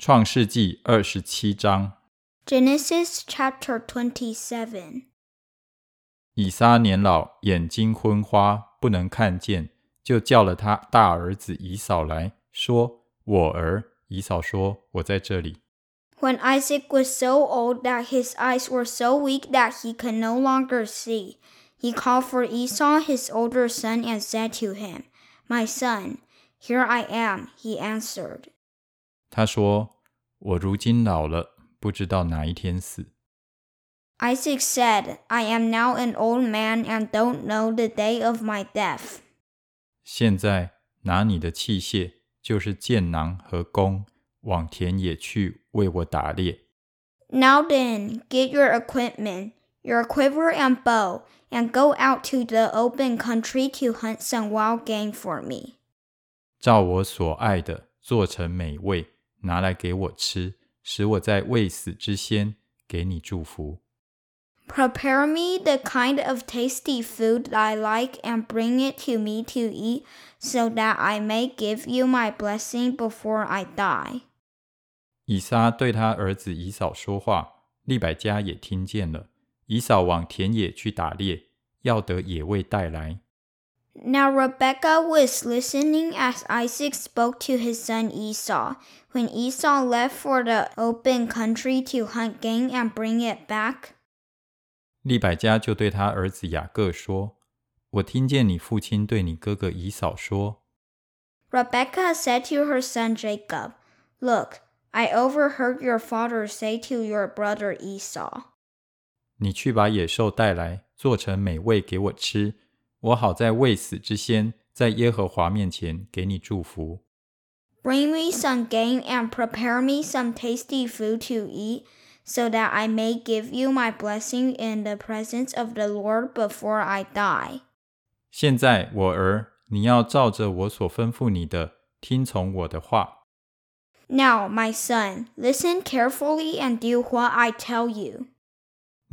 创世纪二十七章， Genesis chapter 27. 以撒年老，眼睛昏花，不能看见，就叫了他大儿子以扫来说：“我儿。”以扫说：“我在这里。 When Isaac was so old that his eyes were so weak that he could no longer see, he called for Esau his older son and said to him, My son, here I am, he answered. ” 他说：“我如今老了，不知道哪一天死。 Isaac said, I am now an old man and don't know the day of my death. 现在拿你的器械，就是箭囊和弓，往田野去为我打猎。 Now then, get your equipment, your quiver and bow, and go out to the open country to hunt some wild game for me. 照我所爱的做成美味， 拿来给我吃，使我在未死之先给你祝福。Prepare me the kind of tasty food I like and bring it to me to eat, so that I may give you my blessing before I die. 以撒对他儿子以扫说话，利百加也听见了。以扫往田野去打猎，要得野味带来。Now Rebekah was listening as Isaac spoke to his son Esau. When Esau left for the open country to hunt game and bring it back, 利百加就对他儿子雅各说：“我听见你父亲对你哥哥以扫说， Rebekah said to her son Jacob, Look, I overheard your father say to your brother Esau, 你去把野兽带来，做成美味给我吃， 我好在未死之先，在耶和华面前给你祝福。 Bring me some game and prepare me some tasty food to eat, so that I may give you my blessing in the presence of the Lord before I die. 现在，我儿，你要照着我所吩咐你的，听从我的话。 Now, my son, listen carefully and do what I tell you.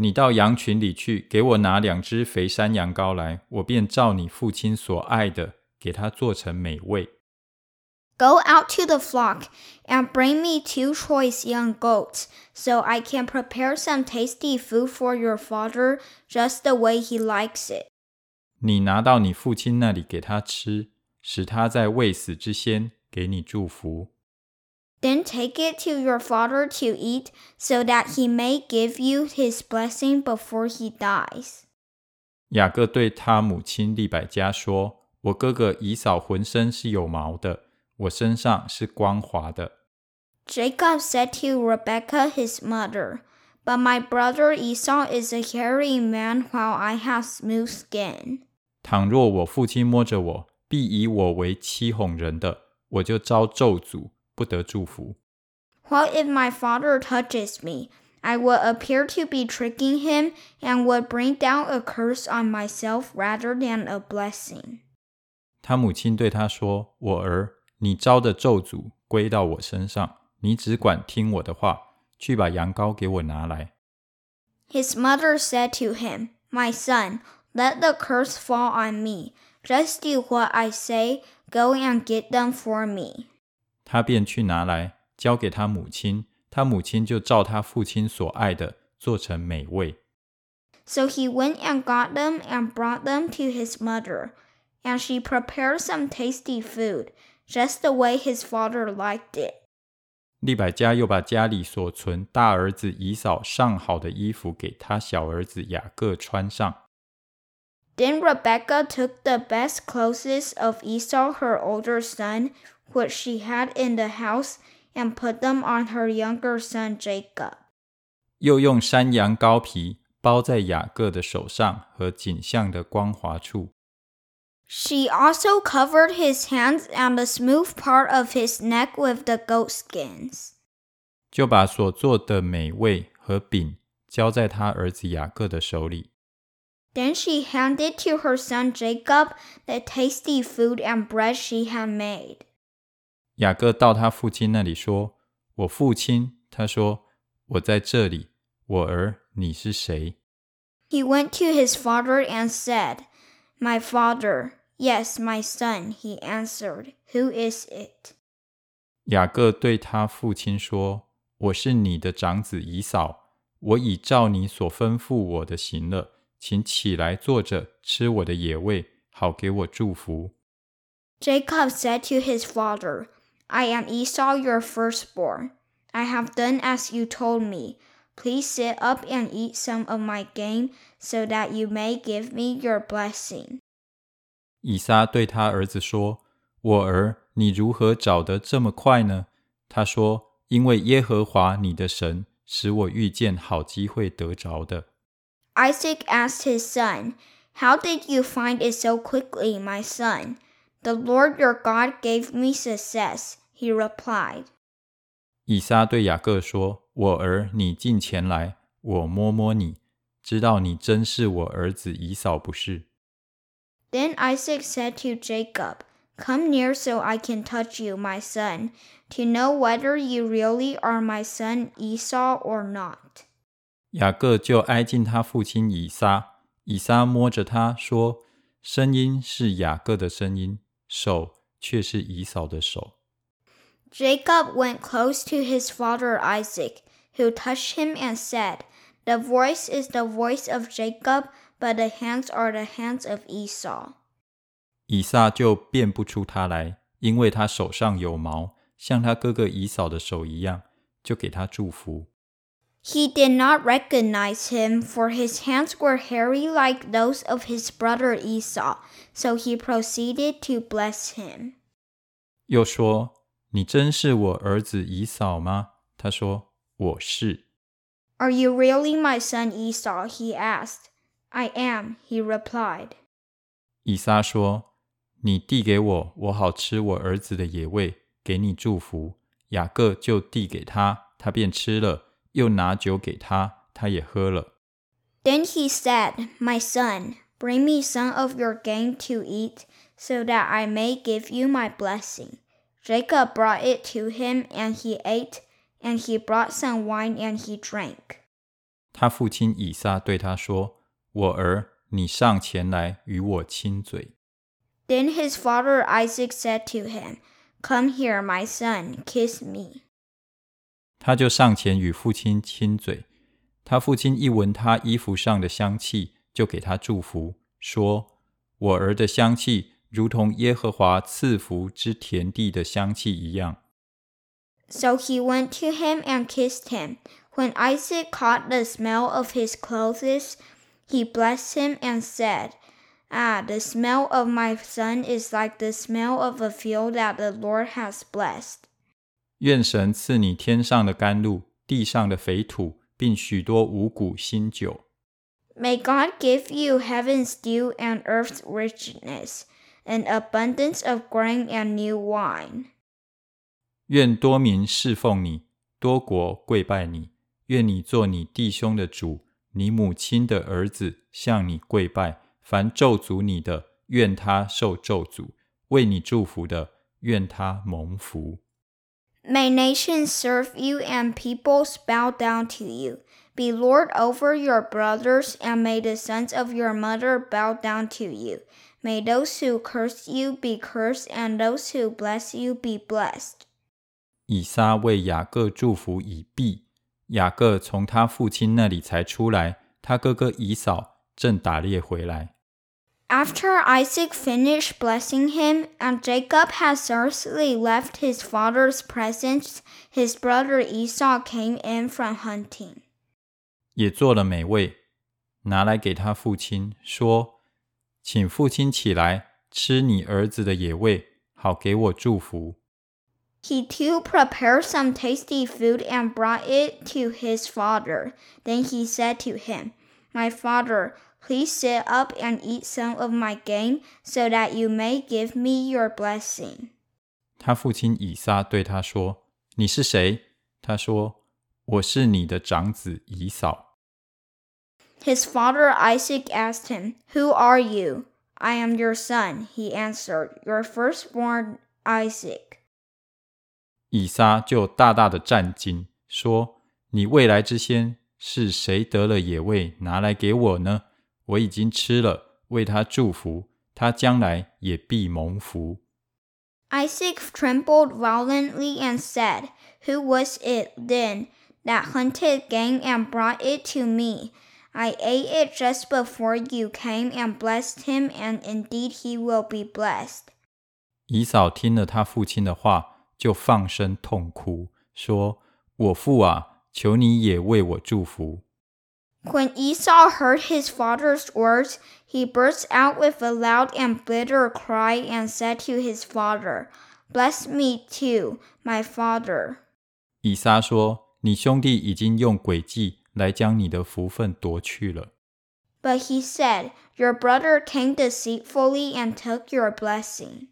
你到羊群里去，给我拿两只肥山羊羔来，我便照你父亲所爱的，给他做成美味。Go out to the flock and bring me two choice young goats, so I can prepare some tasty food for your father just the way he likes it. 你拿到你父亲那里给他吃，使他在未死之先给你祝福。Then take it to your father to eat, so that he may give you his blessing before he dies. 雅各对他母亲利百加说：“我哥哥以扫浑身是有毛的，我身上是光滑的。 Jacob said to Rebekah his mother, But my brother Esau is a hairy man, while I have smooth skin. 倘若我父亲摸着我，必以我为欺哄人的，我就遭咒诅， 不得祝福。 What if my father touches me? I would appear to be tricking him and would bring down a curse on myself rather than a blessing. 他母亲对他说：“我儿，你招的咒诅归到我身上，你只管听我的话，去把羊羔给我拿来。 His mother said to him, My son, let the curse fall on me. Just do what I say. Go and get them for me. ” 他便去拿来，交给他母亲。他母亲就照他父亲所爱的做成美味。 So he went and got them and brought them to his mother. And she prepared some tasty food, just the way his father liked it. 利百加又把家里所存大儿子以扫上好的衣服给他小儿子雅各穿上。 Then Rebekah took the best clothes of Esau her older son, which she had in the house, and put them on her younger son Jacob. 又用山羊羔皮包在雅各的手上和颈项的光滑处。 She also covered his hands and the smooth part of his neck with the goat skins. 就把所做的美味和饼交在他儿子雅各的手里。 Then she handed to her son Jacob the tasty food and bread she had made. 雅各到他父亲那里说：“我父亲。”他说：“我在这里。我儿，你是谁？” He went to his father and said, My father. Yes, my son, he answered. Who is it? 雅各对他父亲说：“我是你的长子以扫，我已照你所吩咐我的行了，请起来坐着吃我的野味，好给我祝福。” Jacob said to his father, I am Esau your firstborn. I have done as you told me. Please sit up and eat some of my game, so that you may give me your blessing. 以撒对他儿子说：“我儿，你如何找得这么快呢？”他说：“因为耶和华你的神使我遇见好机会得着的。” Isaac asked his son, How did you find it so quickly, my son? The Lord your God gave me success, he replied. 以撒对雅各说：“我儿，你近前来，我摸摸你，知道你真是我儿子以扫，不是？” Then Isaac said to Jacob, Come near so I can touch you, my son, to know whether you really are my son Esau or not. 雅各就挨近他父亲以撒，以撒摸着他说：“声音是雅各的声音，手却是以扫的手。” ” Jacob went close to his father Isaac, who touched him and said, The voice is the voice of Jacob, but the hands are the hands of Esau. 以撒就辨不出他来，因为他手上有毛，像他哥哥以扫的手一样，就给他祝福。He did not recognize him, for his hands were hairy like those of his brother Esau, so he proceeded to bless him. 又说 你真是我儿子以扫吗？他说：“我是。” Are you really my son Esau? He asked. I am, he replied. 以撒说：“你递给我，我好吃我儿子的野味，给你祝福。”雅各就递给他，他便吃了，又拿酒给他，他也喝了。Then he said, My son, bring me some of your game to eat, so that I may give you my blessing. Jacob brought it to him, and he ate, and he brought some wine, and he drank. 他父亲以撒对他说：“我儿，你上前来与我亲嘴。” Then his father Isaac said to him, Come here, my son, kiss me. 他就上前与父亲亲嘴。他父亲一闻他衣服上的香气，就给他祝福，说：“我儿的香气。” 如同耶和华赐福之田地的香气一样。So he went to him and kissed him. When Isaac caught the smell of his clothes, he blessed him and said, Ah, the smell of my son is like the smell of a field that the Lord has blessed. 愿神赐你天上的甘露，地上的肥土，并许多五谷新酒。May God give you heaven's dew and earth's richness an abundance of grain and new wine. 愿多民侍奉你，多国跪拜你。愿你做你弟兄的主，你母亲的儿子向你跪拜。凡咒诅你的，愿他受咒诅；为你祝福的，愿他蒙福。May nations serve you and peoples bow down to you. Be Lord over your brothers, and may the sons of your mother bow down to you. May those who curse you be cursed, and those who bless you be blessed. 以撒为雅各祝福以毕，雅各从他父亲那里才出来，他哥哥以扫正打猎回来。After Isaac finished blessing him, and Jacob had scarcely left his father's presence, his brother Esau came in from hunting. 也做了美味，拿来给他父亲说。 请父亲起来吃你儿子的野味，好给我祝福。He too prepared some tasty food and brought it to his father. Then he said to him, My father, please sit up and eat some of my game, so that you may give me your blessing. 他父亲以撒对他说：“你是谁？”他说：“我是你的长子以扫。” ” His father Isaac asked him, Who are you? I am your son, he answered, Your firstborn Esau. 以撒就大大的战惊，说：“你未来之先是谁得了野味拿来给我呢？我已经吃了，为他祝福，他将来也必蒙福。” Isaac trembled violently and said, Who was it then that hunted game and brought it to me? I ate it just before you came and blessed him, and indeed he will be blessed. 以扫听了他父亲的话，就放声痛哭，说：“我父啊，求你也为我祝福。” When Esau heard his father's words, he burst out with a loud and bitter cry and said to his father, Bless me too, my father. 以撒说：“你兄弟已经用诡计 来将你的福分夺去了。” But he said, Your brother came deceitfully and took your blessing.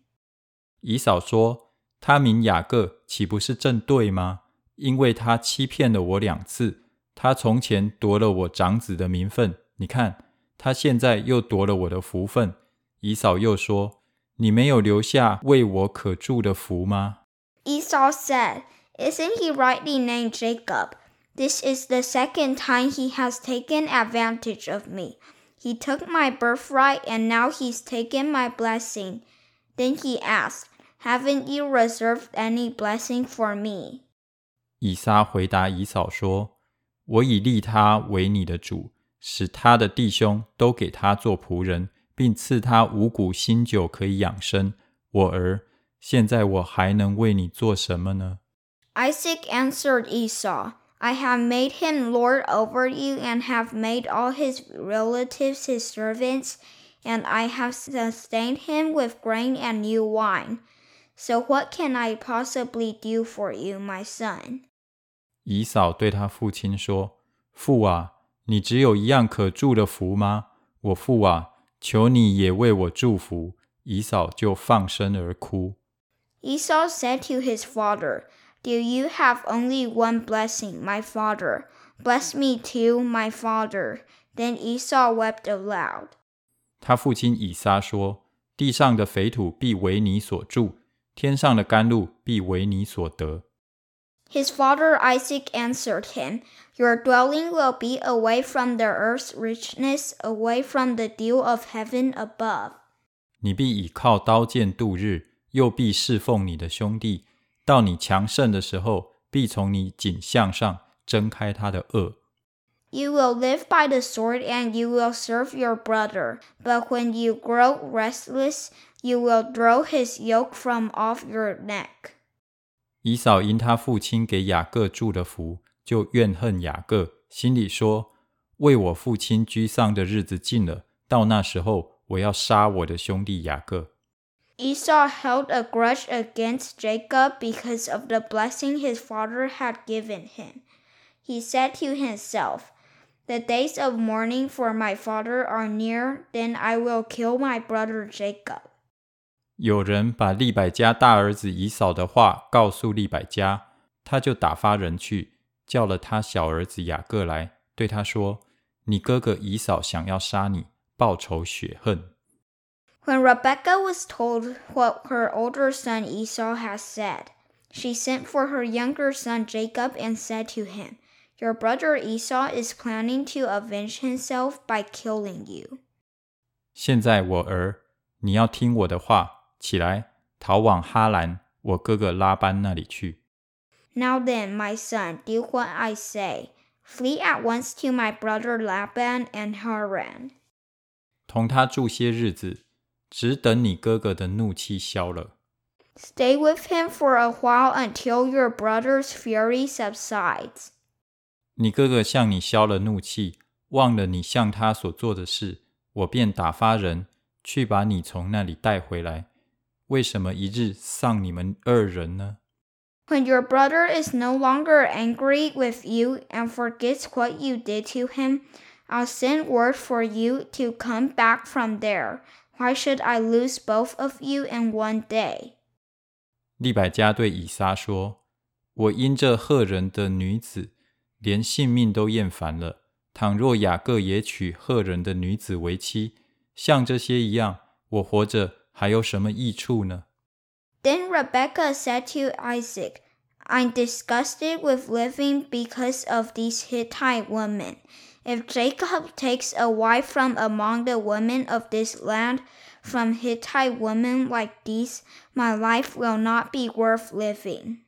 以扫说：“他名雅各，岂不是正对吗？因为他欺骗了我两次。”他从前夺了我长子的名分，你看，他现在又夺了我的福分。以扫又说：“你没有留下为我可祝的福吗？” Esau said, "Isn't he rightly named Jacob? This is the second time he has taken advantage of me. He took my birthright, and now he's taken my blessing." Then he asked, "Haven't you reserved any blessing for me?" 以撒回答以扫说。我已立他为你的主，使他的弟兄都给他做仆人，并赐他五谷新酒可以养生。我儿，现在我还能为你做什么呢？Isaac answered Esau, I have made him lord over you, and have made all his relatives his servants, and I have sustained him with grain and new wine. So what can I possibly do for you, my son? 以扫对他父亲说：“父啊，你只有一样可祝的福吗？我父啊，求你也为我祝福。”以扫就放声而哭。Esau said to his father. "Do you have only one blessing, my father? Bless me too, my father." Then Esau wept aloud. 他父亲以撒说：“地上的肥土必为你所住，天上的甘露必为你所得。” His father Isaac answered him, Your dwelling will be away from the earth's richness, away from the dew of heaven above. 你必倚靠刀剑度日，又必侍奉你的兄弟。 到你强盛的时候，必从你颈项上挣开他的轭。You will live by the sword and you will serve your brother. But when you grow restless, you will draw his yoke from off your neck. 以扫因他父亲给雅各祝的福，就怨恨雅各，心里说：“为我父亲居丧的日子近了，到那时候，我要杀我的兄弟雅各。” Esau held a grudge against Jacob because of the blessing his father had given him. He said to himself, The days of mourning for my father are near, then I will kill my brother Jacob. 有人把利百加大儿子以扫的话告诉利百加，他就打发人去叫了他小儿子雅各来，对他说：“你哥哥以扫想要杀你，报仇雪恨。” When Rebecca was told what her older son Esau had said, she sent for her younger son Jacob and said to him, Your brother Esau is planning to avenge himself by killing you. 现在我儿，你要听我的话。起来，逃往哈兰，我哥哥拉班那里去。Now then, my son, do what I say. Flee at once to my brother Laban and Haran. 同他住些日子， 只等你哥哥的怒气消了。Stay with him for a while until your brother's fury subsides. 你哥哥向你消了怒气，忘了你向他所做的事，我便打发人去把你从那里带回来。为什么一日丧你们二人呢？When your brother is no longer angry with you and forgets what you did to him, I'll send word for you to come back from there. Why should I lose both of you in one day? 利百加对以撒说：“我因这赫人的女子，连性命都厌烦了。倘若雅各也娶赫人的女子为妻，像这些一样，我活着。”还有什么益处呢？Then Rebecca said to Isaac, I'm disgusted with living because of these Hittite women. If Jacob takes a wife from among the women of this land, from Hittite women like these, my life will not be worth living.